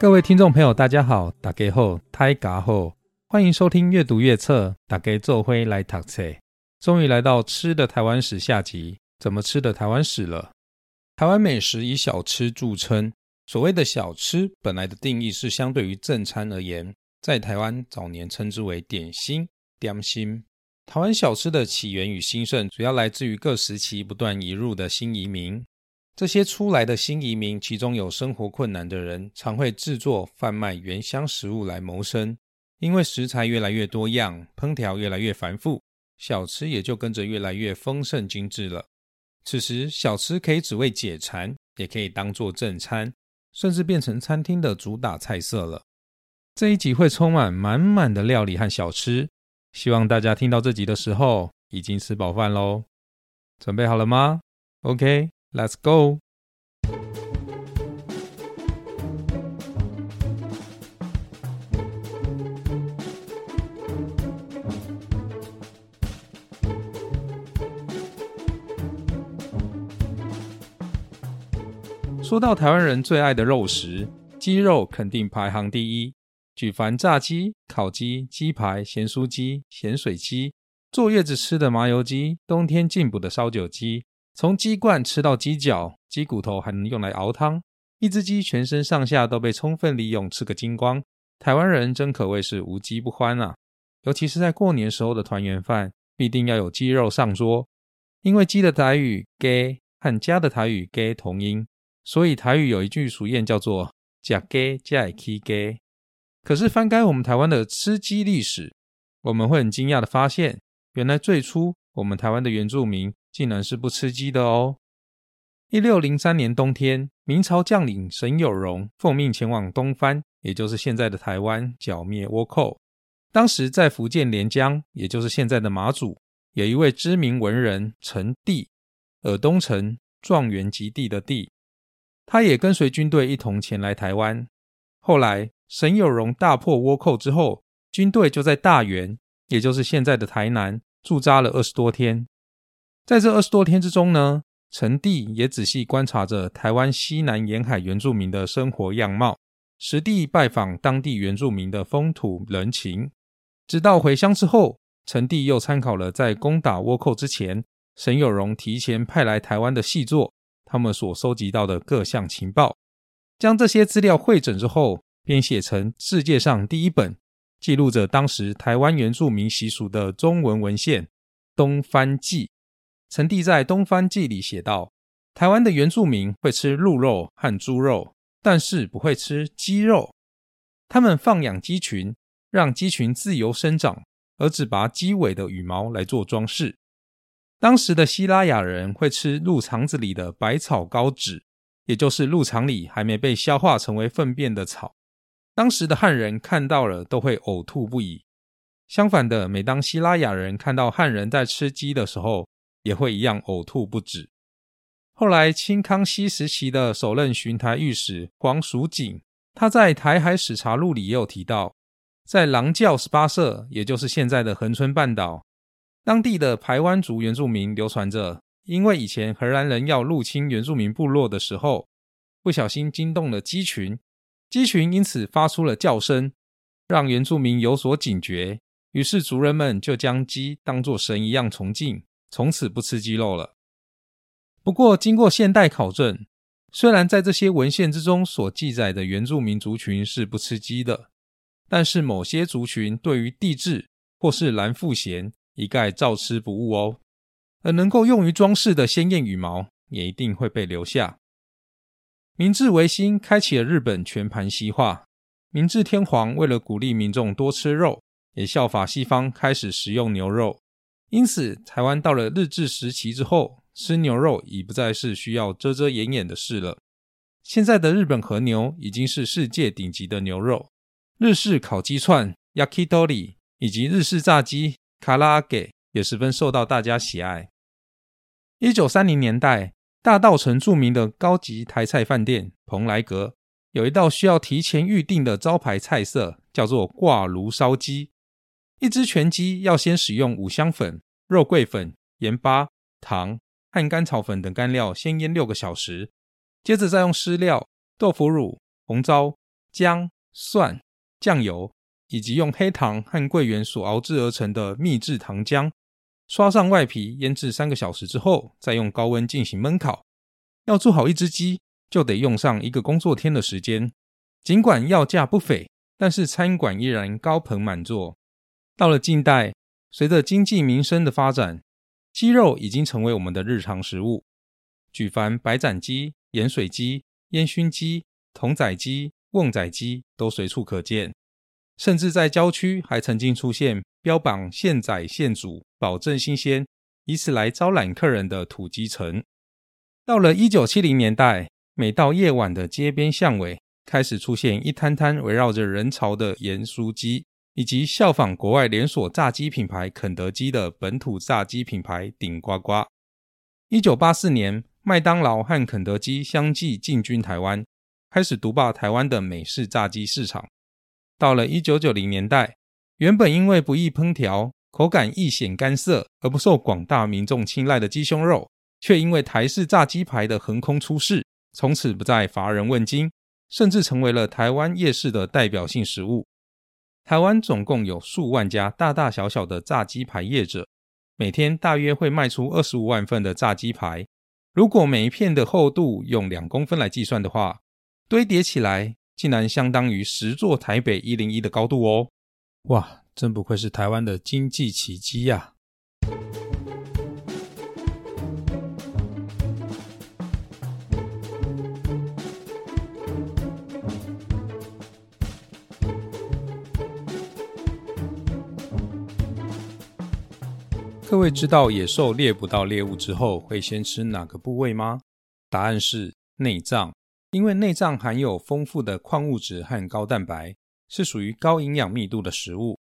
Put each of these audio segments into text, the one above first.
各位听众朋友，大家好，大家好，太嘎好，欢迎收听阅读月册，大家做辉来读册。终于来到吃的台湾史下集，怎么吃的台湾史了？台湾美食以小吃著称，所谓的小吃，本来的定义是相对于正餐而言，在台湾早年称之为点心、点心。台湾小吃的起源与兴盛，主要来自于各时期不断移入的新移民。这些出来的新移民，其中有生活困难的人，常会制作贩卖原乡食物来谋生。因为食材越来越多样，烹调越来越繁复，小吃也就跟着越来越丰盛精致了。此时，小吃可以只为解馋，也可以当做正餐，甚至变成餐厅的主打菜色了。这一集会充满满满的料理和小吃，希望大家听到这集的时候已经吃饱饭喽。准备好了吗？OK。Let's go。说到台湾人最爱的肉食，鸡肉肯定排行第一。举凡炸鸡、烤鸡、鸡排、咸酥鸡、咸水鸡，坐月子吃的麻油鸡，冬天进补的烧酒鸡。从鸡冠吃到鸡脚，鸡骨头还能用来熬汤。一只鸡全身上下都被充分利用，吃个精光。台湾人真可谓是无鸡不欢啊！尤其是在过年时候的团圆饭，必定要有鸡肉上桌。因为鸡的台语 “gay” 和家的台语 “gay” 同音，所以台语有一句俗谚叫做“假 gay 加也 k gay”。可是翻开我们台湾的吃鸡历史，我们会很惊讶的发现，原来最初我们台湾的原住民。竟然是不吃鸡的哦！一六零三年冬天，明朝将领沈有容奉命前往东番，也就是现在的台湾，剿灭倭寇。当时在福建连江，也就是现在的马祖，有一位知名文人陈帝，尔东城状元及第的帝，他也跟随军队一同前来台湾。后来沈有容大破倭寇之后，军队就在大元，也就是现在的台南驻扎了二十多天。在这二十多天之中呢，陈帝也仔细观察着台湾西南沿海原住民的生活样貌，实地拜访当地原住民的风土人情。直到回乡之后，陈帝又参考了在攻打倭寇之前，沈有容提前派来台湾的细作，他们所收集到的各项情报，将这些资料汇整之后，编写成世界上第一本记录着当时台湾原住民习俗的中文文献《东番记》。陈帝在《东方记》里写道：“台湾的原住民会吃鹿肉和猪肉，但是不会吃鸡肉。他们放养鸡群，让鸡群自由生长，而只拔鸡尾的羽毛来做装饰。当时的希拉雅人会吃鹿肠子里的百草膏脂，也就是鹿肠里还没被消化成为粪便的草。当时的汉人看到了都会呕吐不已。相反的，每当希拉雅人看到汉人在吃鸡的时候，也会一样呕吐不止。后来，清康熙时期的首任巡台御史黄蜀锦，他在《台海史查录》里也有提到，在狼教十八社，也就是现在的恒春半岛，当地的排湾族原住民流传着，因为以前荷兰人要入侵原住民部落的时候，不小心惊动了鸡群，鸡群因此发出了叫声，让原住民有所警觉，于是族人们就将鸡当作神一样崇敬。从此不吃鸡肉了。不过，经过现代考证，虽然在这些文献之中所记载的原住民族群是不吃鸡的，但是某些族群对于地质或是蓝腹鹇一概照吃不误哦。而能够用于装饰的鲜艳羽毛也一定会被留下。明治维新开启了日本全盘西化，明治天皇为了鼓励民众多吃肉，也效法西方开始食用牛肉。因此，台湾到了日治时期之后，吃牛肉已不再是需要遮遮掩掩的事了。现在的日本和牛已经是世界顶级的牛肉，日式烤鸡串 （yakitori） 以及日式炸鸡 （karaage） 也十分受到大家喜爱。一九三零年代，大道城著名的高级台菜饭店蓬莱阁有一道需要提前预定的招牌菜色，叫做挂炉烧鸡。一只全鸡要先使用五香粉、肉桂粉、盐巴、糖和甘草粉等干料先腌六个小时，接着再用湿料、豆腐乳、红糟、姜、蒜、酱油，以及用黑糖和桂圆所熬制而成的秘制糖浆，刷上外皮，腌制三个小时之后，再用高温进行焖烤。要做好一只鸡，就得用上一个工作天的时间。尽管要价不菲，但是餐馆依然高朋满座。到了近代，随着经济民生的发展，鸡肉已经成为我们的日常食物。举凡白斩鸡、盐水鸡、烟熏鸡、童仔鸡、瓮仔鸡都随处可见，甚至在郊区还曾经出现标榜现宰现煮、保证新鲜，以此来招揽客人的土鸡城。到了一九七零年代，每到夜晚的街边巷尾，开始出现一摊摊围绕着人潮的盐酥鸡，以及效仿国外连锁炸鸡品牌肯德基的本土炸鸡品牌顶呱呱。一九八四年。麦当劳和肯德基相继进军台湾，开始独霸台湾的美式炸鸡市场。到了一九九零年代，原本因为不易烹调、口感易显干涩而不受广大民众青睐的鸡胸肉，却因为台式炸鸡排的横空出世，从此不再乏人问津，甚至成为了台湾夜市的代表性食物。台湾总共有数万家大大小小的炸鸡排业者，每天大约会卖出二十五万份的炸鸡排。如果每一片的厚度用两公分来计算的话，堆叠起来竟然相当于十座台北一零一的高度哦！哇，真不愧是台湾的经济奇迹呀！各位知道野兽猎捕到猎物之后会先吃哪个部位吗？答案是内脏，因为内脏含有丰富的矿物质和高蛋白，是属于高营养密度的食物。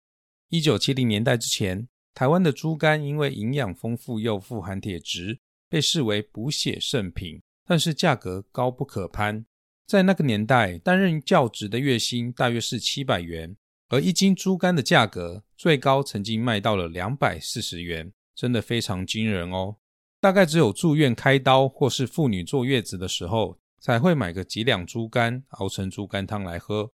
一九七零年代之前，台湾的猪肝因为营养丰富又富含铁质，被视为补血圣品，但是价格高不可攀。在那个年代，担任教职的月薪大约是七百元，而一斤猪肝的价格最高曾经卖到了两百四十元。真的非常惊人哦！大概只有住院开刀或是妇女坐月子的时候，才会买个几两猪肝熬成猪肝汤来喝。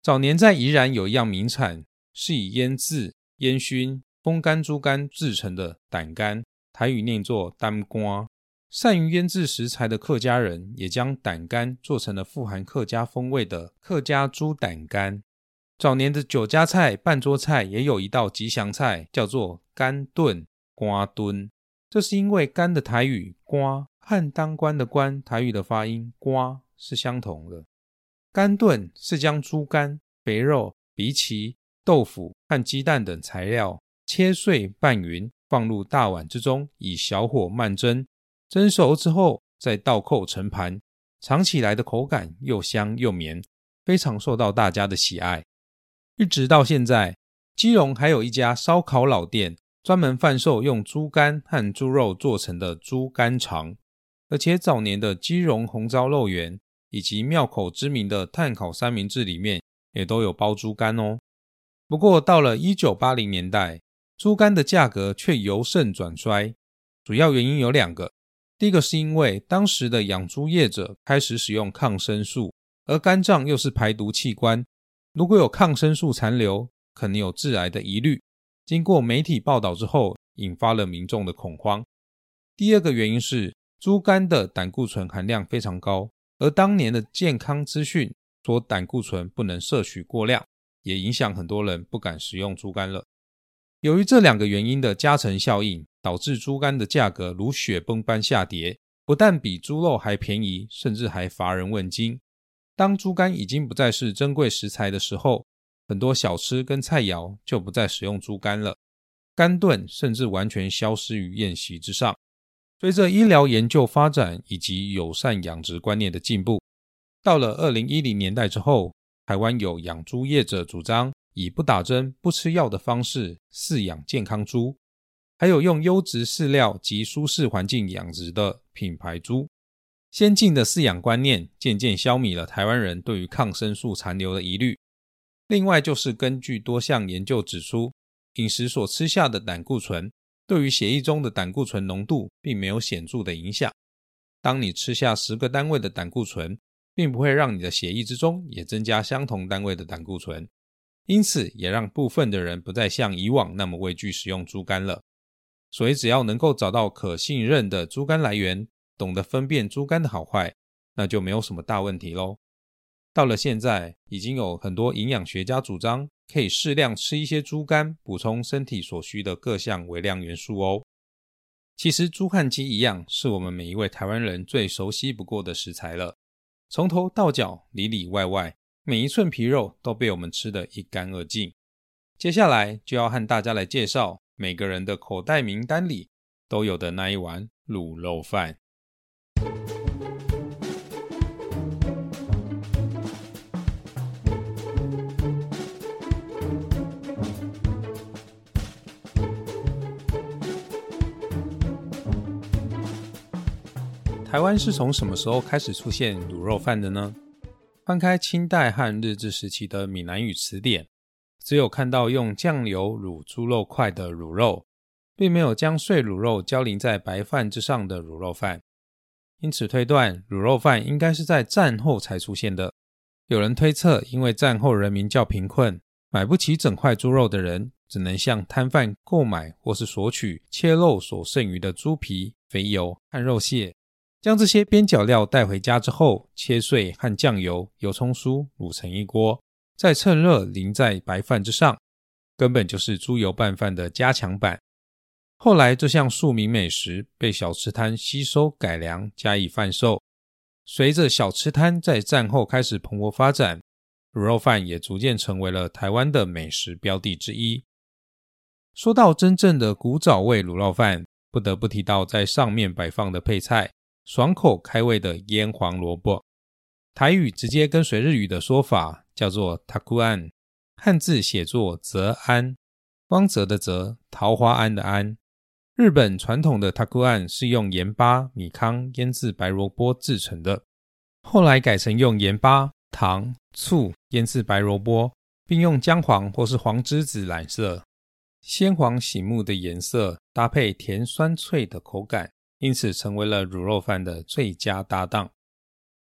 早年在宜兰有一样名产，是以腌制、烟熏、风干猪肝制成的胆肝，台语念作丹瓜。善于腌制食材的客家人，也将胆肝做成了富含客家风味的客家猪胆肝。早年的酒家菜、半桌菜也有一道吉祥菜，叫做肝炖。瓜墩，这是因为肝的台语“瓜”和当官的“官”台语的发音“瓜”是相同的。肝炖是将猪肝、肥肉、荸荠、豆腐和鸡蛋等材料切碎拌匀，放入大碗之中，以小火慢蒸，蒸熟之后再倒扣盛盘，尝起来的口感又香又绵，非常受到大家的喜爱。一直到现在，基隆还有一家烧烤老店。专门贩售用猪肝和猪肉做成的猪肝肠，而且早年的基隆红糟肉圆以及庙口知名的炭烤三明治里面也都有包猪肝哦。不过到了一九八零年代，猪肝的价格却由盛转衰，主要原因有两个。第一个是因为当时的养猪业者开始使用抗生素，而肝脏又是排毒器官，如果有抗生素残留，可能有致癌的疑虑。经过媒体报道之后，引发了民众的恐慌。第二个原因是猪肝的胆固醇含量非常高，而当年的健康资讯说胆固醇不能摄取过量，也影响很多人不敢食用猪肝了。由于这两个原因的加成效应，导致猪肝的价格如雪崩般下跌，不但比猪肉还便宜，甚至还乏人问津。当猪肝已经不再是珍贵食材的时候，很多小吃跟菜肴就不再使用猪肝了，肝炖甚至完全消失于宴席之上。随着医疗研究发展以及友善养殖观念的进步，到了二零一零年代之后，台湾有养猪业者主张以不打针、不吃药的方式饲养健康猪，还有用优质饲料及舒适环境养殖的品牌猪。先进的饲养观念渐渐消弭了台湾人对于抗生素残留的疑虑。另外，就是根据多项研究指出，饮食所吃下的胆固醇对于血液中的胆固醇浓度并没有显著的影响。当你吃下十个单位的胆固醇，并不会让你的血液之中也增加相同单位的胆固醇，因此也让部分的人不再像以往那么畏惧使用猪肝了。所以，只要能够找到可信任的猪肝来源，懂得分辨猪肝的好坏，那就没有什么大问题喽。到了现在，已经有很多营养学家主张可以适量吃一些猪肝，补充身体所需的各项微量元素哦。其实，猪汉鸡一样，是我们每一位台湾人最熟悉不过的食材了。从头到脚，里里外外，每一寸皮肉都被我们吃得一干二净。接下来就要和大家来介绍每个人的口袋名单里都有的那一碗卤肉饭。台湾是从什么时候开始出现卤肉饭的呢？翻开清代和日治时期的闽南语词典，只有看到用酱油卤猪肉块的卤肉，并没有将碎卤肉浇淋在白饭之上的卤肉饭。因此推断，卤肉饭应该是在战后才出现的。有人推测，因为战后人民较贫困，买不起整块猪肉的人，只能向摊贩购买或是索取切肉所剩余的猪皮、肥油和肉屑。将这些边角料带回家之后，切碎和酱油、油葱酥卤成一锅，再趁热淋在白饭之上，根本就是猪油拌饭的加强版。后来，这项庶民美食被小吃摊吸收改良，加以贩售。随着小吃摊在战后开始蓬勃发展，卤肉饭也逐渐成为了台湾的美食标的之一。说到真正的古早味卤肉饭，不得不提到在上面摆放的配菜。爽口开胃的腌黄萝卜，台语直接跟随日语的说法叫做 takuan，汉字写作泽安，光泽的泽，桃花庵的庵。日本传统的 takuan 是用盐巴、米糠腌制白萝卜制成的，后来改成用盐巴、糖、醋腌制白萝卜，并用姜黄或是黄栀子染色，鲜黄醒目的颜色搭配甜酸脆的口感。因此，成为了卤肉饭的最佳搭档。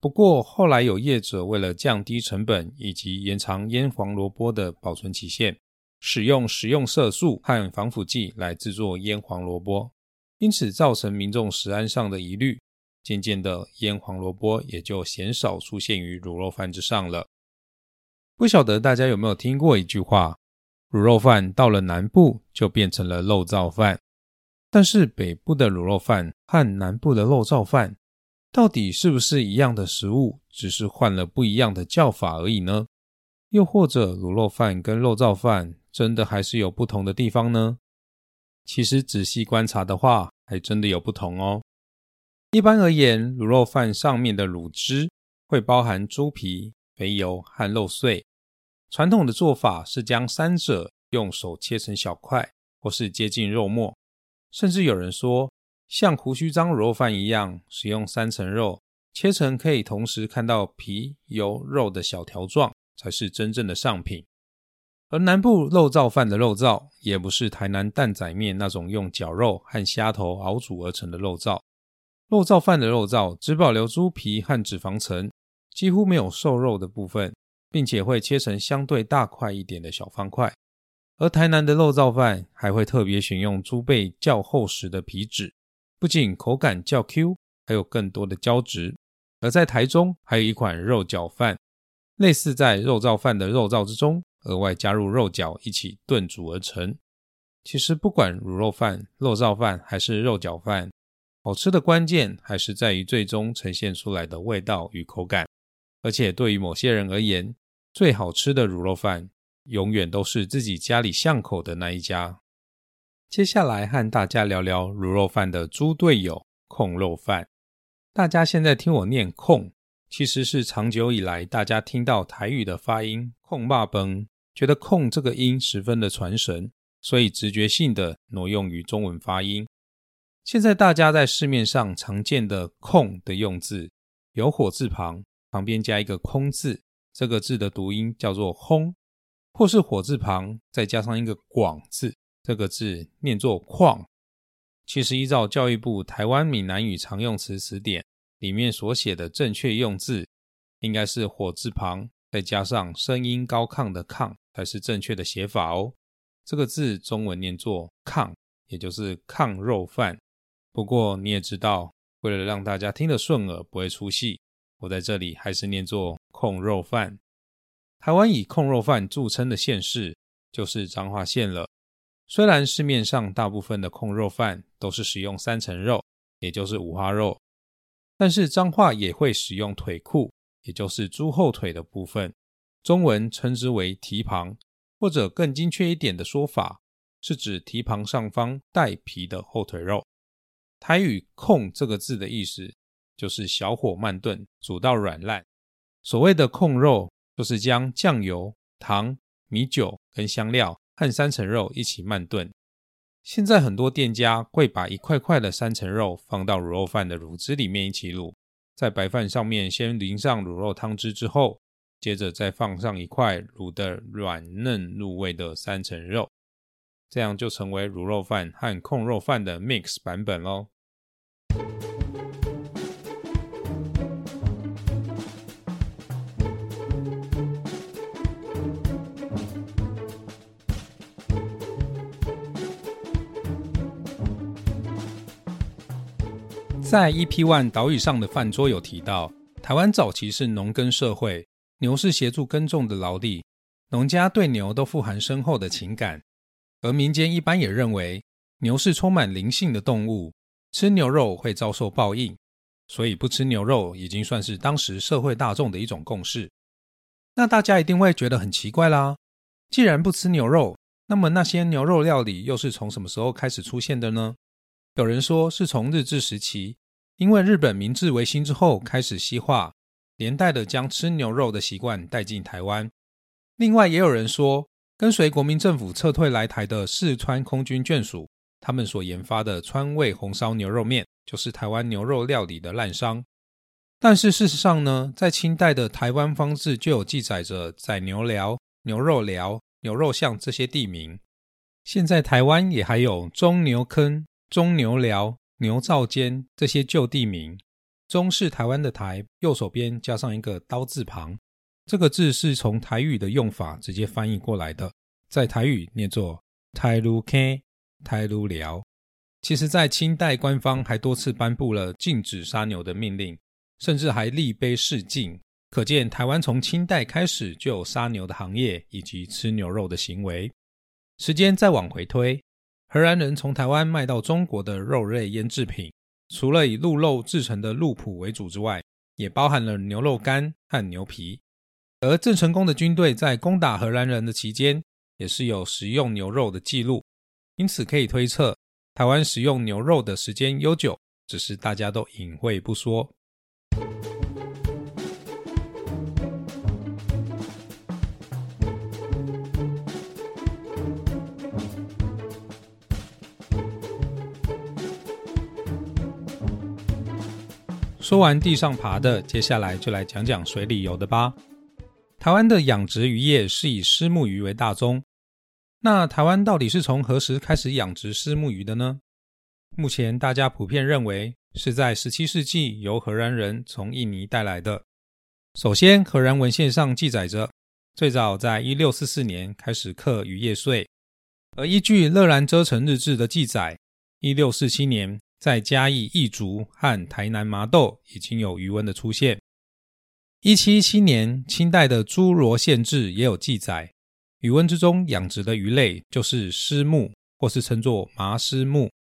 不过，后来有业者为了降低成本以及延长腌黄萝卜的保存期限，使用食用色素和防腐剂来制作腌黄萝卜，因此造成民众食安上的疑虑。渐渐的，腌黄萝卜也就鲜少出现于卤肉饭之上了。不晓得大家有没有听过一句话：卤肉饭到了南部就变成了肉燥饭。但是北部的卤肉饭和南部的肉燥饭，到底是不是一样的食物，只是换了不一样的叫法而已呢？又或者卤肉饭跟肉燥饭真的还是有不同的地方呢？其实仔细观察的话，还真的有不同哦。一般而言，卤肉饭上面的卤汁会包含猪皮、肥油和肉碎。传统的做法是将三者用手切成小块，或是接近肉末。甚至有人说，像胡须章卤肉饭一样，使用三层肉切成可以同时看到皮、油、肉的小条状，才是真正的上品。而南部肉燥饭的肉燥，也不是台南蛋仔面那种用绞肉和虾头熬煮而成的肉燥。肉燥饭的肉燥只保留猪皮和脂肪层，几乎没有瘦肉的部分，并且会切成相对大块一点的小方块。而台南的肉燥饭还会特别选用猪背较厚实的皮脂，不仅口感较 Q，还有更多的胶质。而在台中还有一款肉饺饭，类似在肉燥饭的肉燥之中额外加入肉饺一起炖煮而成。其实不管卤肉饭、肉燥饭还是肉饺饭，好吃的关键还是在于最终呈现出来的味道与口感。而且对于某些人而言，最好吃的卤肉饭。永远都是自己家里巷口的那一家。接下来和大家聊聊卤肉饭的猪队友——控肉饭。大家现在听我念“控”，其实是长久以来大家听到台语的发音“控霸崩”，觉得“控”这个音十分的传神，所以直觉性的挪用于中文发音。现在大家在市面上常见的“控”的用字，有火字旁，旁边加一个“空”字，这个字的读音叫做“轰”。或是火字旁再加上一个广字，这个字念作矿。其实依照教育部台湾闽南语常用词词典里面所写的正确用字，应该是火字旁再加上声音高亢的“亢”才是正确的写法哦。这个字中文念作“亢”，也就是炕肉饭。不过你也知道，为了让大家听得顺耳，不会出戏，我在这里还是念作“控肉饭”。台湾以控肉饭著称的县市就是彰化县了。虽然市面上大部分的控肉饭都是使用三层肉，也就是五花肉，但是彰化也会使用腿裤，也就是猪后腿的部分，中文称之为蹄膀，或者更精确一点的说法，是指蹄膀上方带皮的后腿肉。台语“控”这个字的意思就是小火慢炖，煮到软烂。所谓的控肉，就是将酱油、糖、米酒跟香料和三层肉一起慢炖。现在很多店家会把一块块的三层肉放到卤肉饭的卤汁里面一起卤，在白饭上面先淋上卤肉汤汁之后，接着再放上一块卤的软嫩入味的三层肉。这样就成为卤肉饭和控肉饭的 mix 版本喽。在 EP One 岛屿上的饭桌有提到，台湾早期是农耕社会，牛是协助耕种的劳力，农家对牛都富含深厚的情感。而民间一般也认为，牛是充满灵性的动物，吃牛肉会遭受报应，所以不吃牛肉已经算是当时社会大众的一种共识。那大家一定会觉得很奇怪啦，既然不吃牛肉，那么那些牛肉料理又是从什么时候开始出现的呢？有人说是从日治时期，因为日本明治维新之后开始西化，连带的将吃牛肉的习惯带进台湾。另外也有人说。跟随国民政府撤退来台的四川空军眷属，他们所研发的川味红烧牛肉面，就是台湾牛肉料理的滥觞。但是事实上呢，在清代的台湾方志就有记载着宰牛寮、牛肉寮、牛肉巷这些地名。现在台湾也还有中牛坑、中牛寮、牛灶间这些旧地名。中是台湾的台，右手边加上一个刀字旁。这个字是从台语的用法直接翻译过来的，在台语念作“台鲁 K”、“台鲁寮”。其实，在清代，官方还多次颁布了禁止杀牛的命令，甚至还立碑示禁。可见，台湾从清代开始就有杀牛的行业以及吃牛肉的行为。时间再往回推，荷兰人从台湾卖到中国的肉类腌制品，除了以鹿肉制成的鹿脯为主之外，也包含了牛肉干和牛皮。而郑成功的军队在攻打荷兰人的期间，也是有食用牛肉的记录，因此可以推测，台湾食用牛肉的时间悠久，只是大家都隐晦不说。说完地上爬的，接下来就来讲讲水里游的吧。台湾的养殖渔业是以虱目鱼为大宗。那台湾到底是从何时开始养殖虱目鱼的呢？目前大家普遍认为是在17世纪由荷兰人从印尼带来的。首先，荷兰文献上记载着，最早在1644年开始课渔业税。而依据《乐兰遮城日志》的记载，1647年在嘉义义竹和台南麻豆已经有鱼温的出现。一七一七年，清代的《诸罗县志》也有记载，鱼温之中养殖的鱼类就是虱目，或是称作麻虱目。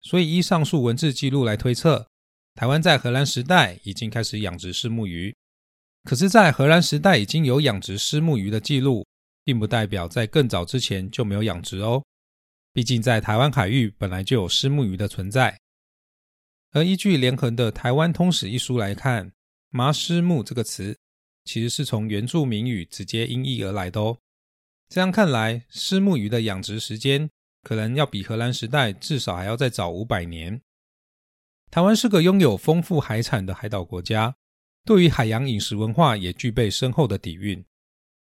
所以依上述文字记录来推测，台湾在荷兰时代已经开始养殖虱目鱼。可是，在荷兰时代已经有养殖虱目鱼的记录，并不代表在更早之前就没有养殖哦。毕竟在台湾海域本来就有虱目鱼的存在。而依据连横的《台湾通史》一书来看。麻虱目这个词其实是从原住民语直接音译而来的哦。这样看来，虱目鱼的养殖时间可能要比荷兰时代至少还要再早五百年。台湾是个拥有丰富海产的海岛国家，对于海洋饮食文化也具备深厚的底蕴。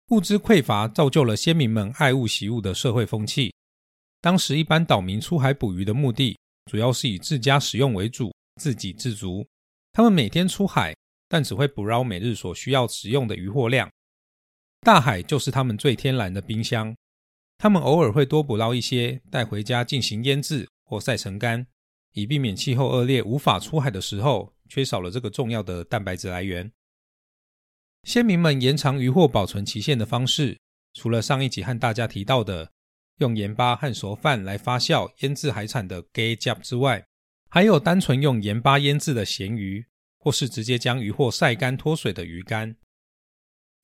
物资匮乏造就了先民们爱物惜物的社会风气。当时一般岛民出海捕鱼的目的，主要是以自家使用为主，自给自足。他们每天出海。但只会捕捞每日所需要使用的渔获量。大海就是他们最天然的冰箱，他们偶尔会多捕捞一些带回家进行腌制或晒成干，以避免气候恶劣无法出海的时候缺少了这个重要的蛋白质来源。先民们延长渔获保存期限的方式，除了上一集和大家提到的用盐巴和熟饭来发酵腌制海产的 gay jab 之外，还有单纯用盐巴腌制的咸鱼，或是直接将鱼货晒干脱水的鱼干。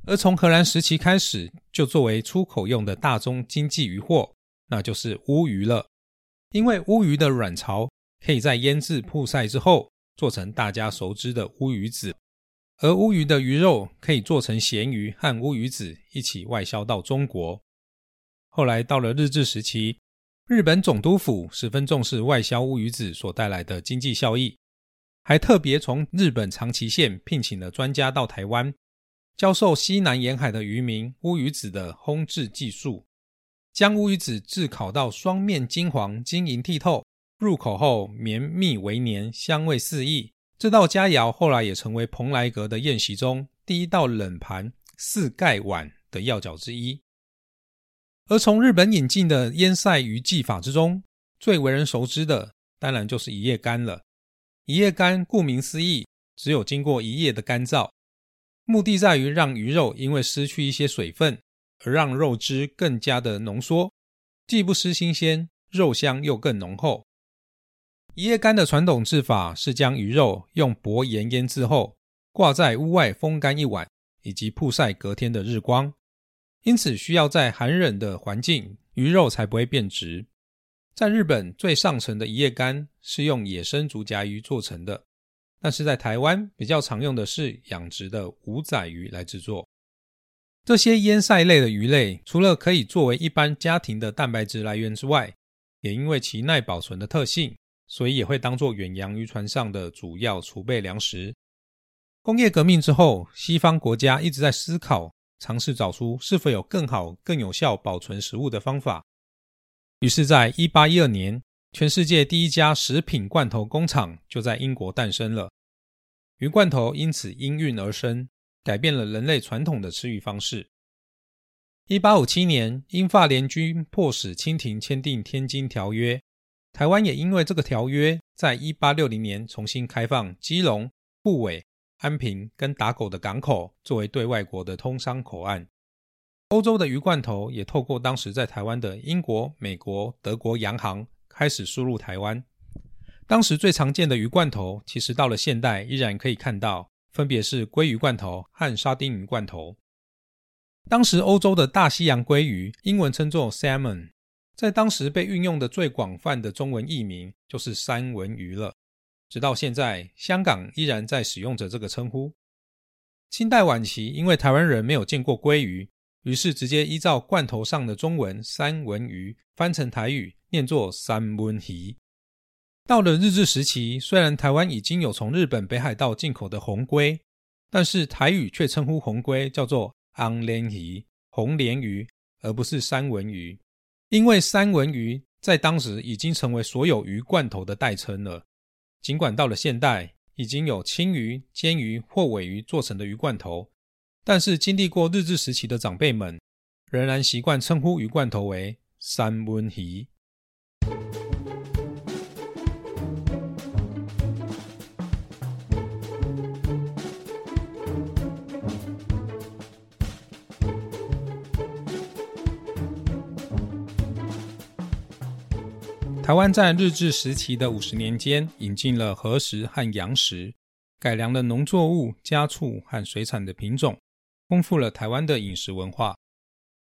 而从荷兰时期开始，就作为出口用的大宗经济渔货，那就是乌鱼了。因为乌鱼的卵巢可以在腌制曝晒之后，做成大家熟知的乌鱼子。而乌鱼的鱼肉可以做成咸鱼和乌鱼子一起外销到中国。后来到了日治时期，日本总督府十分重视外销乌鱼子所带来的经济效益，还特别从日本长崎县聘请了专家到台湾，教授西南沿海的渔民乌鱼子的烘制技术，将乌鱼子炙烤到双面金黄、晶莹剔透，入口后绵密为黏，香味四溢。这道佳肴后来也成为蓬莱阁的宴席中第一道冷盘四盖碗的要角之一。而从日本引进的腌晒鱼技法之中，最为人熟知的当然就是一夜干了。一夜干顾名思义，只有经过一夜的干燥，目的在于让鱼肉因为失去一些水分，而让肉汁更加的浓缩，既不失新鲜，肉香又更浓厚。一夜干的传统制法是将鱼肉用薄盐腌制后，挂在屋外风干一晚，以及曝晒隔天的日光。因此，需要在寒冷的环境，鱼肉才不会变质。在日本，最上层的一夜干是用野生竹夹鱼做成的，但是在台湾比较常用的是养殖的五仔鱼来制作。这些腌晒类的鱼类，除了可以作为一般家庭的蛋白质来源之外，也因为其耐保存的特性。所以也会当作远洋渔船上的主要储备粮食。工业革命之后，西方国家一直在思考，尝试找出是否有更好、更有效保存食物的方法。于是，在一八一二年，全世界第一家食品罐头工厂就在英国诞生了。鱼罐头因此应运而生，改变了人类传统的吃鱼方式。一八五七年，英法联军迫使清廷签订《天津条约》。台湾也因为这个条约，在一八六零年重新开放基隆、布尾、安平跟打狗的港口，作为对外国的通商口岸。欧洲的鱼罐头也透过当时在台湾的英国、美国、德国洋行开始输入台湾。当时最常见的鱼罐头，其实到了现代依然可以看到，分别是鲑鱼罐头和沙丁鱼罐头。当时欧洲的大西洋鲑鱼，英文称作 salmon。在当时被运用的最广泛的中文译名就是三文鱼了。直到现在，香港依然在使用着这个称呼。清代晚期，因为台湾人没有见过鲑鱼，于是直接依照罐头上的中文“三文鱼”翻成台语，念作“三文鱼”。到了日治时期，虽然台湾已经有从日本北海道进口的红龟，但是台语却称呼红龟叫做“昂莲鱼”（红鲢鱼），而不是三文鱼。因为三文鱼在当时已经成为所有鱼罐头的代称了。尽管到了现代，已经有青鱼、煎鱼或尾鱼做成的鱼罐头，但是经历过日治时期的长辈们，仍然习惯称呼鱼罐头为三文鱼。台湾在日治时期的五十年间，引进了河食和洋食，改良了农作物、家畜和水产的品种，丰富了台湾的饮食文化。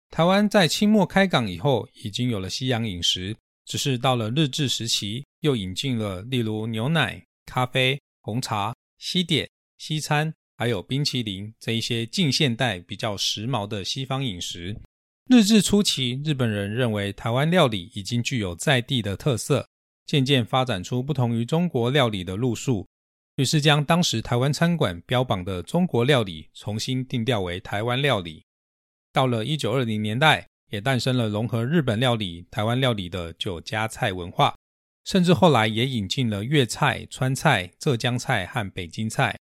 台湾在清末开港以后，已经有了西洋饮食，只是到了日治时期，又引进了例如牛奶、咖啡、红茶、西点、西餐，还有冰淇淋这一些近现代比较时髦的西方饮食。日治初期，日本人认为台湾料理已经具有在地的特色，渐渐发展出不同于中国料理的路数，于是将当时台湾餐馆标榜的中国料理重新定调为台湾料理。到了一九二零年代，也诞生了融合日本料理、台湾料理的酒家菜文化，甚至后来也引进了粤菜、川菜、浙江菜和北京菜。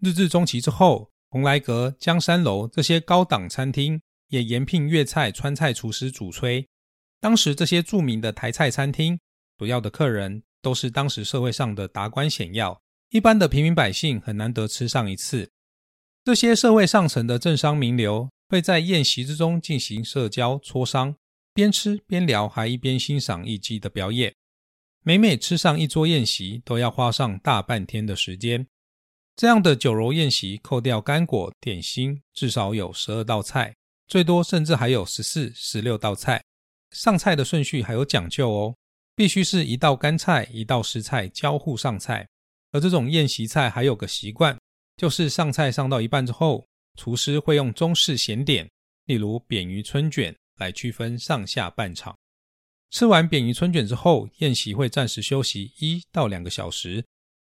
日治中期之后，蓬莱阁、江山楼这些高档餐厅也延聘粤菜、川菜厨师主炊。当时这些著名的台菜餐厅，主要的客人都是当时社会上的达官显要，一般的平民百姓很难得吃上一次。这些社会上层的政商名流会在宴席之中进行社交磋商，边吃边聊，还一边欣赏艺伎的表演。每每吃上一桌宴席，都要花上大半天的时间。这样的酒楼宴席，扣掉干果点心，至少有十二道菜，最多甚至还有十四、十六道菜。上菜的顺序还有讲究哦，必须是一道干菜、一道湿菜交互上菜。而这种宴席菜还有个习惯，就是上菜上到一半之后，厨师会用中式咸点，例如扁鱼春卷，来区分上下半场。吃完扁鱼春卷之后，宴席会暂时休息一到两个小时。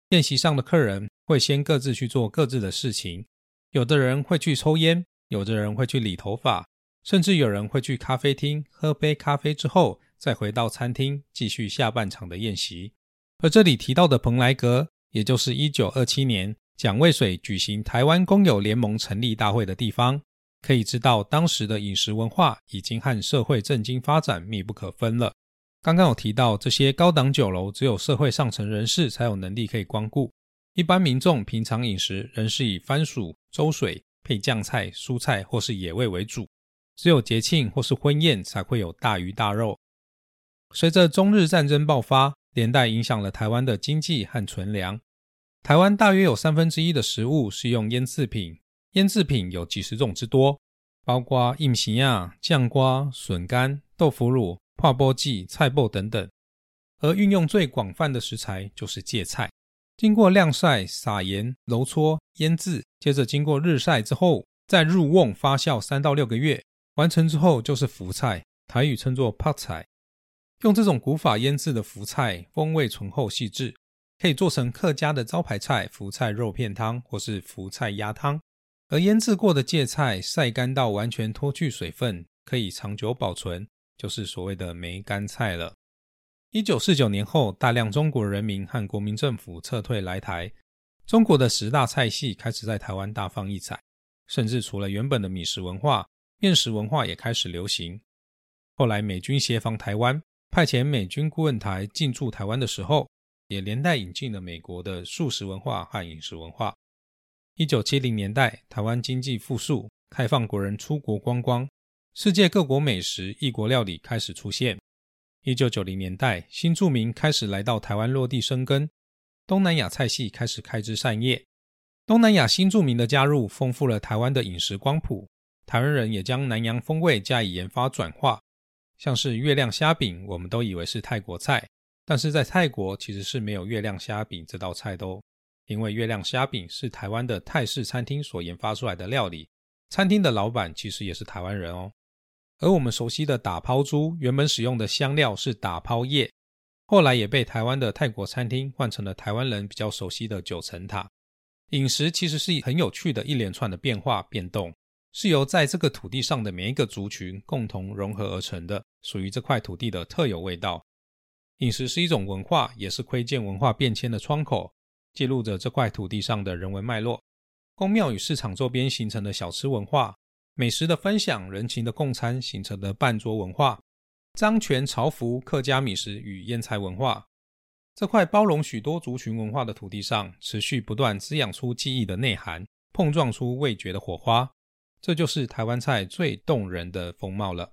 宴席上的客人会先各自去做各自的事情，有的人会去抽烟，有的人会去理头发，甚至有人会去咖啡厅喝杯咖啡之后，再回到餐厅继续下半场的宴席。而这里提到的蓬莱阁，也就是一九二七年蒋渭水举行台湾工友联盟成立大会的地方，可以知道当时的饮食文化已经和社会政经发展密不可分了。刚刚有提到，这些高档酒楼只有社会上层人士才有能力可以光顾，一般民众平常饮食仍是以番薯粥水配酱菜、蔬菜或是野味为主，只有节庆或是婚宴才会有大鱼大肉。随着中日战争爆发，连带影响了台湾的经济和存粮，台湾大约有三分之一的食物是用腌制品，腌制品有几十种之多，包括硬皮呀、酱瓜、笋干、豆腐乳。泡波剂、菜脯等等，而运用最广泛的食材就是芥菜。经过晾晒、撒盐、揉搓、腌制，接着经过日晒之后，再入瓮发酵三到六个月，完成之后就是福菜，台语称作泡菜。用这种古法腌制的福菜，风味醇厚细致，可以做成客家的招牌菜——福菜肉片汤或是福菜鸭汤。而腌制过的芥菜晒干到完全脱去水分，可以长久保存。就是所谓的梅干菜了。一九四九年后，大量中国人民和国民政府撤退来台，中国的十大菜系开始在台湾大放异彩，甚至除了原本的米食文化，面食文化也开始流行。后来美军协防台湾，派遣美军顾问台进驻台湾的时候，也连带引进了美国的素食文化和饮食文化。一九七零年代，台湾经济复苏，开放国人出国观光。世界各国美食、异国料理开始出现。一九九零年代，新住民开始来到台湾落地生根，东南亚菜系开始开枝散叶。东南亚新住民的加入，丰富了台湾的饮食光谱。台湾人也将南洋风味加以研发转化，像是月亮虾饼，我们都以为是泰国菜，但是在泰国其实是没有月亮虾饼这道菜的哦，因为月亮虾饼是台湾的泰式餐厅所研发出来的料理，餐厅的老板其实也是台湾人哦。而我们熟悉的打抛猪，原本使用的香料是打抛叶，后来也被台湾的泰国餐厅换成了台湾人比较熟悉的九层塔。饮食其实是很有趣的一连串的变化变动，是由在这个土地上的每一个族群共同融合而成的，属于这块土地的特有味道。饮食是一种文化，也是窥见文化变迁的窗口，记录着这块土地上的人文脉络。宫庙与市场周边形成的小吃文化。美食的分享、人情的共餐形成的半桌文化，漳泉潮福客家米食与腌菜文化，这块包容许多族群文化的土地上，持续不断滋养出记忆的内涵，碰撞出味觉的火花。这就是台湾菜最动人的风貌了。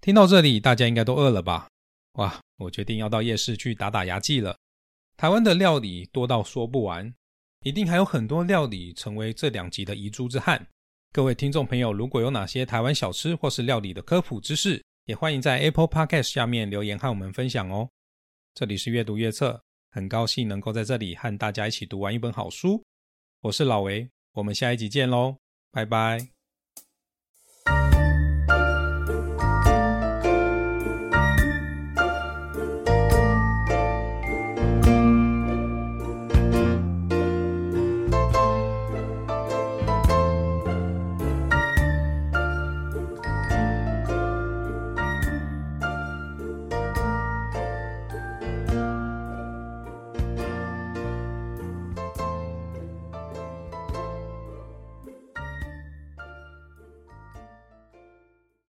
听到这里，大家应该都饿了吧？哇，我决定要到夜市去打打牙祭了。台湾的料理多到说不完，一定还有很多料理成为这两集的遗珠之憾。各位听众朋友，如果有哪些台湾小吃或是料理的科普知识，也欢迎在 Apple Podcast 下面留言和我们分享哦。这里是阅读阅测，很高兴能够在这里和大家一起读完一本好书。我是老维，我们下一集见喽，拜拜。